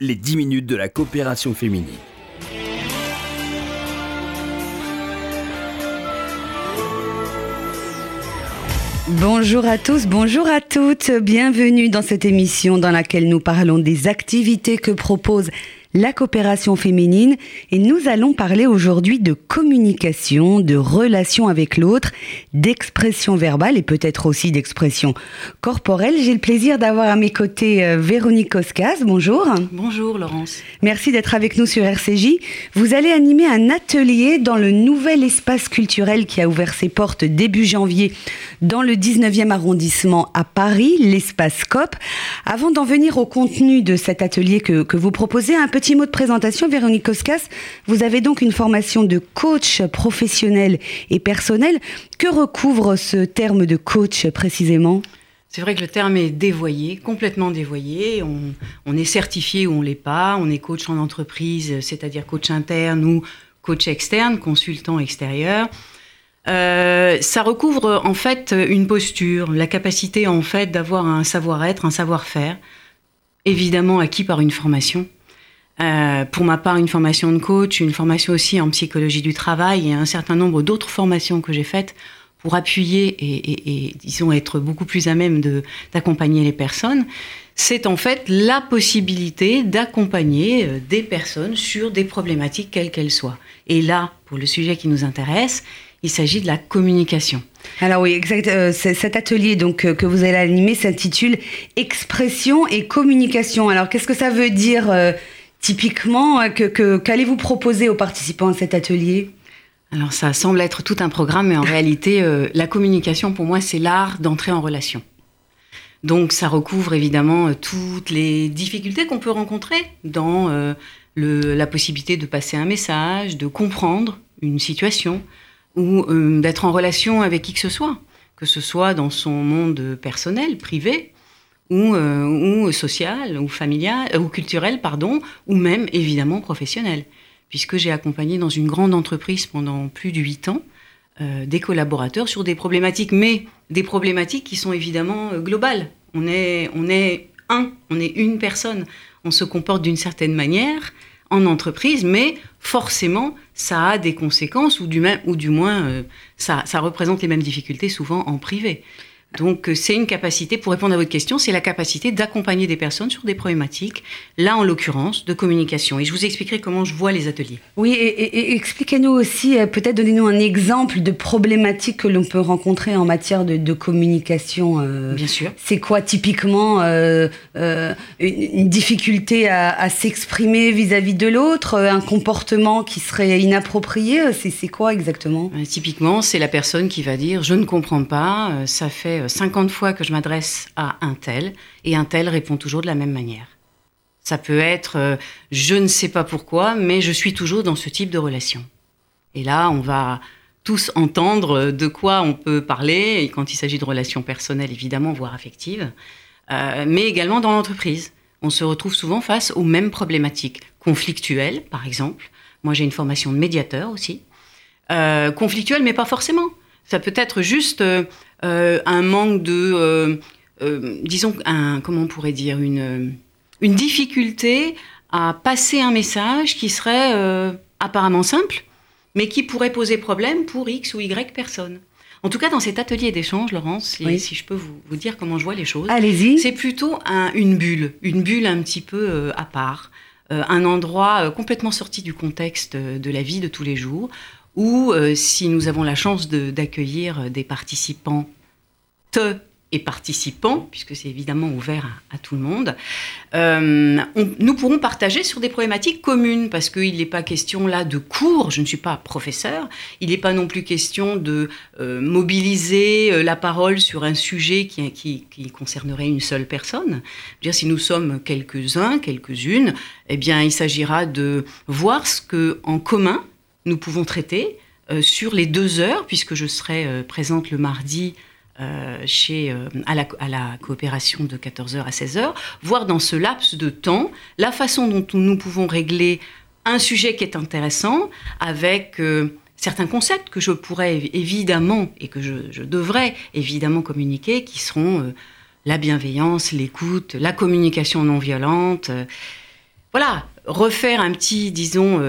les 10 minutes de la coopération féminine. Bonjour à tous, bonjour à toutes, bienvenue dans cette émission dans laquelle nous parlons des activités que propose la coopération féminine et nous allons parler aujourd'hui de communication, de relation avec l'autre, d'expression verbale et peut-être aussi d'expression corporelle. J'ai le plaisir d'avoir à mes côtés euh, Véronique Koskas. Bonjour. Bonjour Laurence. Merci d'être avec nous sur RCJ. Vous allez animer un atelier dans le nouvel espace culturel qui a ouvert ses portes début janvier dans le 19e arrondissement à Paris, l'espace COP. Avant d'en venir au contenu de cet atelier que, que vous proposez, un petit mot de présentation, Véronique Koskas. Vous avez donc une formation de coach professionnel et personnel. Que recouvre ce terme de coach précisément? C'est vrai que le terme est dévoyé, complètement dévoyé. On, est certifié ou on l'est pas. On est coach en entreprise, c'est-à-dire coach interne ou coach externe, consultant extérieur. Euh, ça recouvre en fait une posture, la capacité en fait d'avoir un savoir-être, un savoir-faire, évidemment acquis par une formation. Euh, pour ma part, une formation de coach, une formation aussi en psychologie du travail et un certain nombre d'autres formations que j'ai faites pour appuyer et, disons être beaucoup plus à même d'accompagner les personnes, c'est en fait la possibilité d'accompagner euh, des personnes sur des problématiques quelles qu'elles soient. Et là, pour le sujet qui nous intéresse, il s'agit de la communication. Alors oui, exact. Euh, cet atelier donc que vous allez animer s'intitule Expression et communication. Alors qu'est-ce que ça veut dire Typiquement, euh, que, qu'allez-vous proposer aux participants à cet atelier? Alors ça semble être tout un programme, mais en réalité, euh, la communication, pour moi, c'est l'art d'entrer en relation. Donc ça recouvre évidemment euh, toutes les difficultés qu'on peut rencontrer dans la possibilité de passer un message, de comprendre une situation ou d'être en relation avec qui que ce soit, que ce soit dans son monde personnel, privé, ou, euh, ou social, ou familial, euh, ou culturel, pardon, ou même évidemment professionnel, puisque j'ai accompagné dans une grande entreprise pendant plus de huit ans euh, des collaborateurs sur des problématiques, mais des problématiques qui sont évidemment globales. On est, on est un, on est une personne, on se comporte d'une certaine manière en entreprise, mais forcément, ça a des conséquences, ou du, même, ou du moins, ça, ça représente les mêmes difficultés souvent en privé. Donc euh, c'est une capacité, pour répondre à votre question, c'est la capacité d'accompagner des personnes sur des problématiques, là en l'occurrence de communication. Et je vous expliquerai comment je vois les ateliers. Oui, et, expliquez-nous aussi, euh, peut-être donnez-nous un exemple de problématique que l'on peut rencontrer en matière de, communication. Euh. Bien sûr. C'est quoi typiquement une, difficulté à, s'exprimer vis-à-vis de l'autre, un comportement qui serait inapproprié C'est quoi exactement? Typiquement, c'est la personne qui va dire je ne comprends pas, ça fait 50 fois que je m'adresse à un tel et un tel répond toujours de la même manière. Ça peut être euh, je ne sais pas pourquoi, mais je suis toujours dans ce type de relation. Et là, on va tous entendre de quoi on peut parler, et quand il s'agit de relations personnelles, évidemment, voire affectives, euh, mais également dans l'entreprise. On se retrouve souvent face aux mêmes problématiques conflictuelles, par exemple. Moi, j'ai une formation de médiateur aussi. Euh, conflictuelles, mais pas forcément. Ça peut être juste euh, un manque de, euh, euh, disons, un, comment on pourrait dire, une, une difficulté à passer un message qui serait apparemment simple, mais qui pourrait poser problème pour X ou Y personnes. En tout cas, dans cet atelier d'échange, Laurence, si, je peux vous, vous, dire comment je vois les choses, allez-y. C'est plutôt un, une bulle, une bulle un petit peu à part, un endroit complètement sorti du contexte de la vie de tous les jours, ou euh, si nous avons la chance d'accueillir des participants et participants, puisque c'est évidemment ouvert à, tout le monde, euh, nous pourrons partager sur des problématiques communes, parce qu'il n'est pas question là de cours, je ne suis pas professeur, il n'est pas non plus question de euh, mobiliser la parole sur un sujet qui, qui, concernerait une seule personne. dire, si nous sommes quelques-uns, quelques-unes, eh bien, il s'agira de voir ce que en commun nous pouvons traiter euh, sur les deux heures, puisque je serai euh, présente le mardi euh, chez, à, la, à, la, coopération de 14h à 16h, voir dans ce laps de temps la façon dont nous pouvons régler un sujet qui est intéressant avec certains concepts que je pourrais évidemment et que je, je devrais évidemment communiquer, qui seront la bienveillance, l'écoute, la communication non violente. voilà, refaire un petit, disons,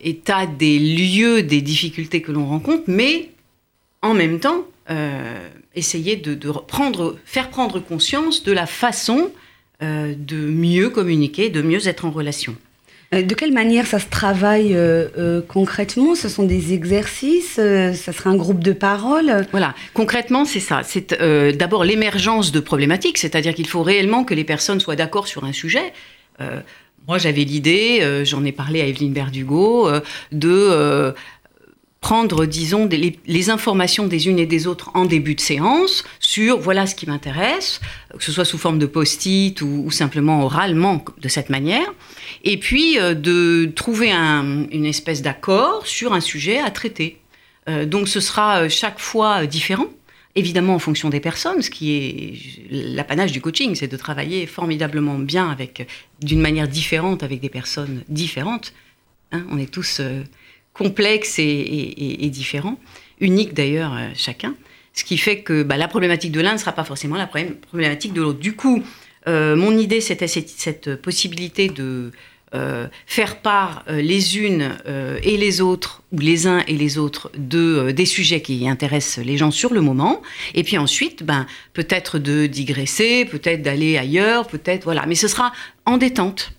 état des lieux, des difficultés que l'on rencontre, mais en même temps, essayer de, de prendre, faire prendre conscience de la façon de mieux communiquer, de mieux être en relation. Euh, de quelle manière ça se travaille euh, euh, concrètement? Ce sont des exercices Ça serait un groupe de parole? Voilà, concrètement, c'est ça. C'est d'abord l'émergence de problématiques, c'est-à-dire qu'il faut réellement que les personnes soient d'accord sur un sujet. Moi, j'avais l'idée, j'en ai parlé à Evelyne Berdugo, de prendre, disons, les, informations des unes et des autres en début de séance sur voilà ce qui m'intéresse, que ce soit sous forme de post-it ou, simplement oralement de cette manière, et puis euh, de trouver une espèce d'accord sur un sujet à traiter. Euh, donc ce sera euh, chaque fois différent. Évidemment, en fonction des personnes, ce qui est l'apanage du coaching, c'est de travailler formidablement bien avec, d'une manière différente avec des personnes différentes. Hein. on est tous complexe et, différent, unique d'ailleurs euh, chacun. Ce qui fait que bah, la problématique de l'un ne sera pas forcément la problématique de l'autre. Du coup, euh, mon idée, c'était cette, possibilité de euh, faire part les unes et les autres, ou les uns et les autres, de, des sujets qui intéressent les gens sur le moment. Et puis ensuite, ben, peut-être de digresser, peut-être d'aller ailleurs, peut-être. Voilà. Mais ce sera en détente.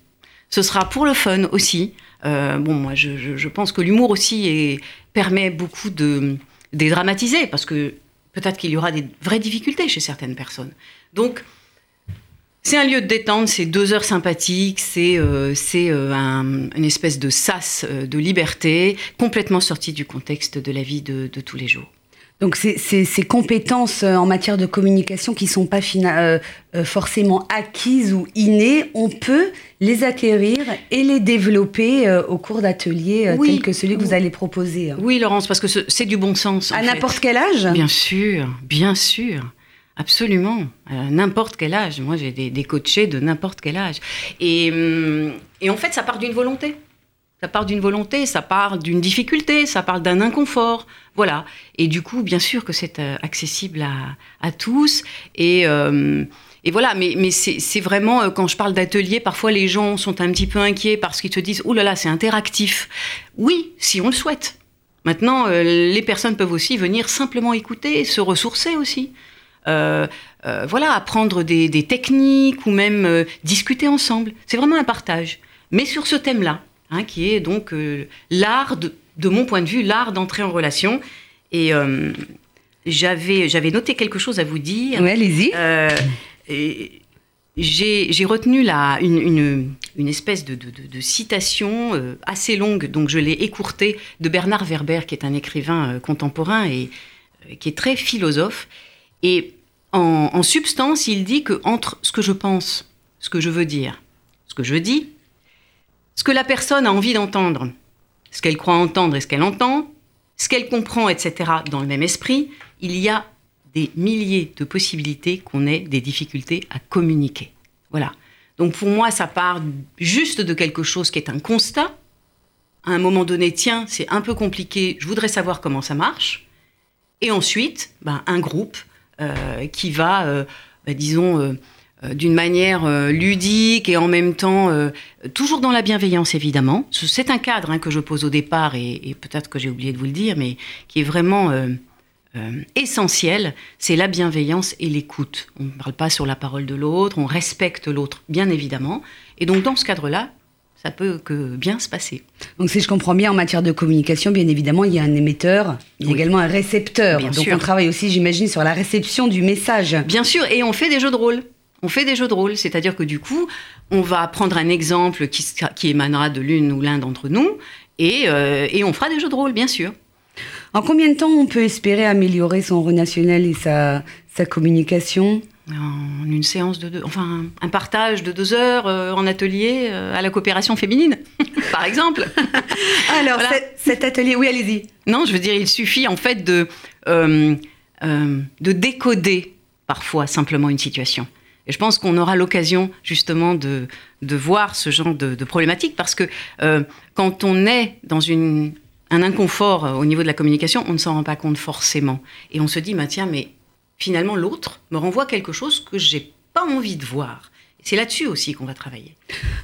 Ce sera pour le fun aussi. Euh, bon, moi, je, pense que l'humour aussi permet beaucoup de dédramatiser, parce que peut-être qu'il y aura des vraies difficultés chez certaines personnes. Donc, c'est un lieu de détente, c'est deux heures sympathiques, c'est euh, euh, une espèce de sas de liberté, complètement sorti du contexte de la vie de tous les jours. Donc ces, ces, compétences euh, en matière de communication qui ne sont pas euh, euh, forcément acquises ou innées, on peut les acquérir et les développer au cours d'ateliers tels que celui que vous allez proposer. Hein. Oui, Laurence, parce que c'est du bon sens. À n'importe quel âge? Bien sûr, bien sûr. Absolument, n'importe quel âge. Moi, j'ai des, coachés de n'importe quel âge. Et, hum, et en fait, ça part d'une volonté. Ça part d'une volonté, ça part d'une difficulté, ça part d'un inconfort. Voilà. Et du coup, bien sûr que c'est euh, accessible à, tous. Et, euh, et voilà, mais, mais c'est vraiment, euh, quand je parle d'atelier, parfois les gens sont un petit peu inquiets parce qu'ils te disent Oh là là, c'est interactif. Oui, si on le souhaite. Maintenant, les personnes peuvent aussi venir simplement écouter, se ressourcer aussi. Euh, voilà, apprendre des, des, techniques ou même discuter ensemble. C'est vraiment un partage. Mais sur ce thème-là, Hein, qui est donc euh, l'art, de, mon point de vue, l'art d'entrer en relation. Et euh, j'avais, j'avais noté quelque chose à vous dire. Oui, allez-y. Euh, j'ai, retenu là une, une, espèce de, de, citation assez longue, donc je l'ai écourtée, de Bernard Werber, qui est un écrivain contemporain et qui est très philosophe. Et en, substance, il dit que entre ce que je pense, ce que je veux dire, ce que je dis, ce que la personne a envie d'entendre, ce qu'elle croit entendre et ce qu'elle entend, ce qu'elle comprend, etc., dans le même esprit, il y a des milliers de possibilités qu'on ait des difficultés à communiquer. Voilà. Donc pour moi, ça part juste de quelque chose qui est un constat. À un moment donné, tiens, c'est un peu compliqué, je voudrais savoir comment ça marche. Et ensuite, ben, un groupe qui va, euh, ben, disons, euh, euh, d'une manière euh, ludique et en même temps euh, toujours dans la bienveillance évidemment. C'est un cadre hein, que je pose au départ et, peut-être que j'ai oublié de vous le dire, mais qui est vraiment essentiel. C'est la bienveillance et l'écoute. On ne parle pas sur la parole de l'autre, on respecte l'autre bien évidemment. Et donc dans ce cadre-là, ça peut que bien se passer. Donc si je comprends bien, en matière de communication, bien évidemment, il y a un émetteur, il y a également un récepteur. Donc on travaille aussi, j'imagine, sur la réception du message. Bien sûr, et on fait des jeux de rôle on fait des jeux de rôle, c'est-à-dire que du coup, on va prendre un exemple qui, qui émanera de l'une ou l'un d'entre nous et, euh, et, on fera des jeux de rôle, bien sûr. En combien de temps on peut espérer améliorer son relationnel et sa, sa communication? En une séance de deux, enfin un partage de deux heures euh, en atelier euh, à la coopération féminine, par exemple. Alors cet atelier, oui, allez-y. Non, je veux dire, il suffit en fait de de décoder parfois simplement une situation. Et je pense qu'on aura l'occasion justement de, de, voir ce genre de, de problématique parce que euh, quand on est dans une, un inconfort euh, au niveau de la communication, on ne s'en rend pas compte forcément. Et on se dit, bah, tiens, mais finalement l'autre me renvoie quelque chose que j'ai pas envie de voir. C'est là-dessus aussi qu'on va travailler.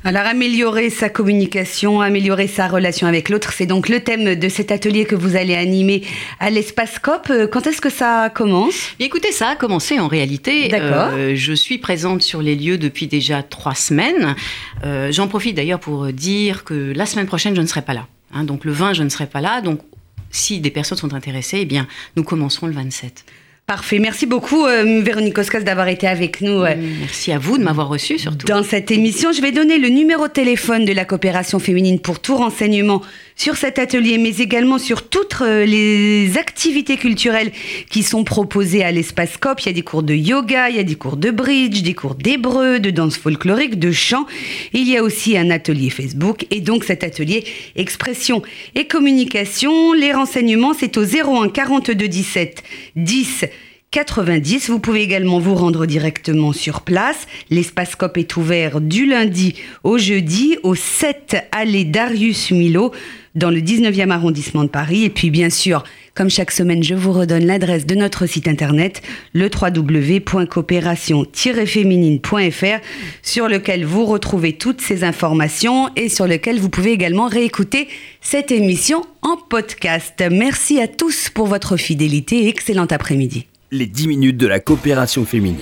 Alors améliorer sa communication, améliorer sa relation avec l'autre, c'est donc le thème de cet atelier que vous allez animer à l'Espace COP. Euh, quand est-ce que ça commence? Écoutez, ça a commencé en réalité. D'accord. Euh, je suis présente sur les lieux depuis déjà trois semaines. Euh, J'en profite d'ailleurs pour dire que la semaine prochaine, je ne serai pas là. Hein, donc le 20, je ne serai pas là. Donc si des personnes sont intéressées, eh bien, nous commencerons le 27. Parfait. Merci beaucoup, euh, Véronique Oscas, d'avoir été avec nous. euh, Merci à vous de m'avoir reçu surtout. Dans cette émission, je vais donner le numéro de téléphone de la coopération féminine pour tout renseignement sur cet atelier, mais également sur toutes euh, les activités culturelles qui sont proposées à l'espace COP. Il y a des cours de yoga, il y a des cours de bridge, des cours d'hébreu, de danse folklorique, de chant. Il y a aussi un atelier Facebook et donc cet atelier expression et communication. Les renseignements, c'est au 01 42 17 10 90. Vous pouvez également vous rendre directement sur place. L'espace COP est ouvert du lundi au jeudi au 7 allée Darius Milo dans le 19e arrondissement de Paris. Et puis bien sûr, comme chaque semaine, je vous redonne l'adresse de notre site internet, le www.coopération-féminine.fr, sur lequel vous retrouvez toutes ces informations et sur lequel vous pouvez également réécouter cette émission en podcast. Merci à tous pour votre fidélité et excellent après-midi. Les 10 minutes de la coopération féminine.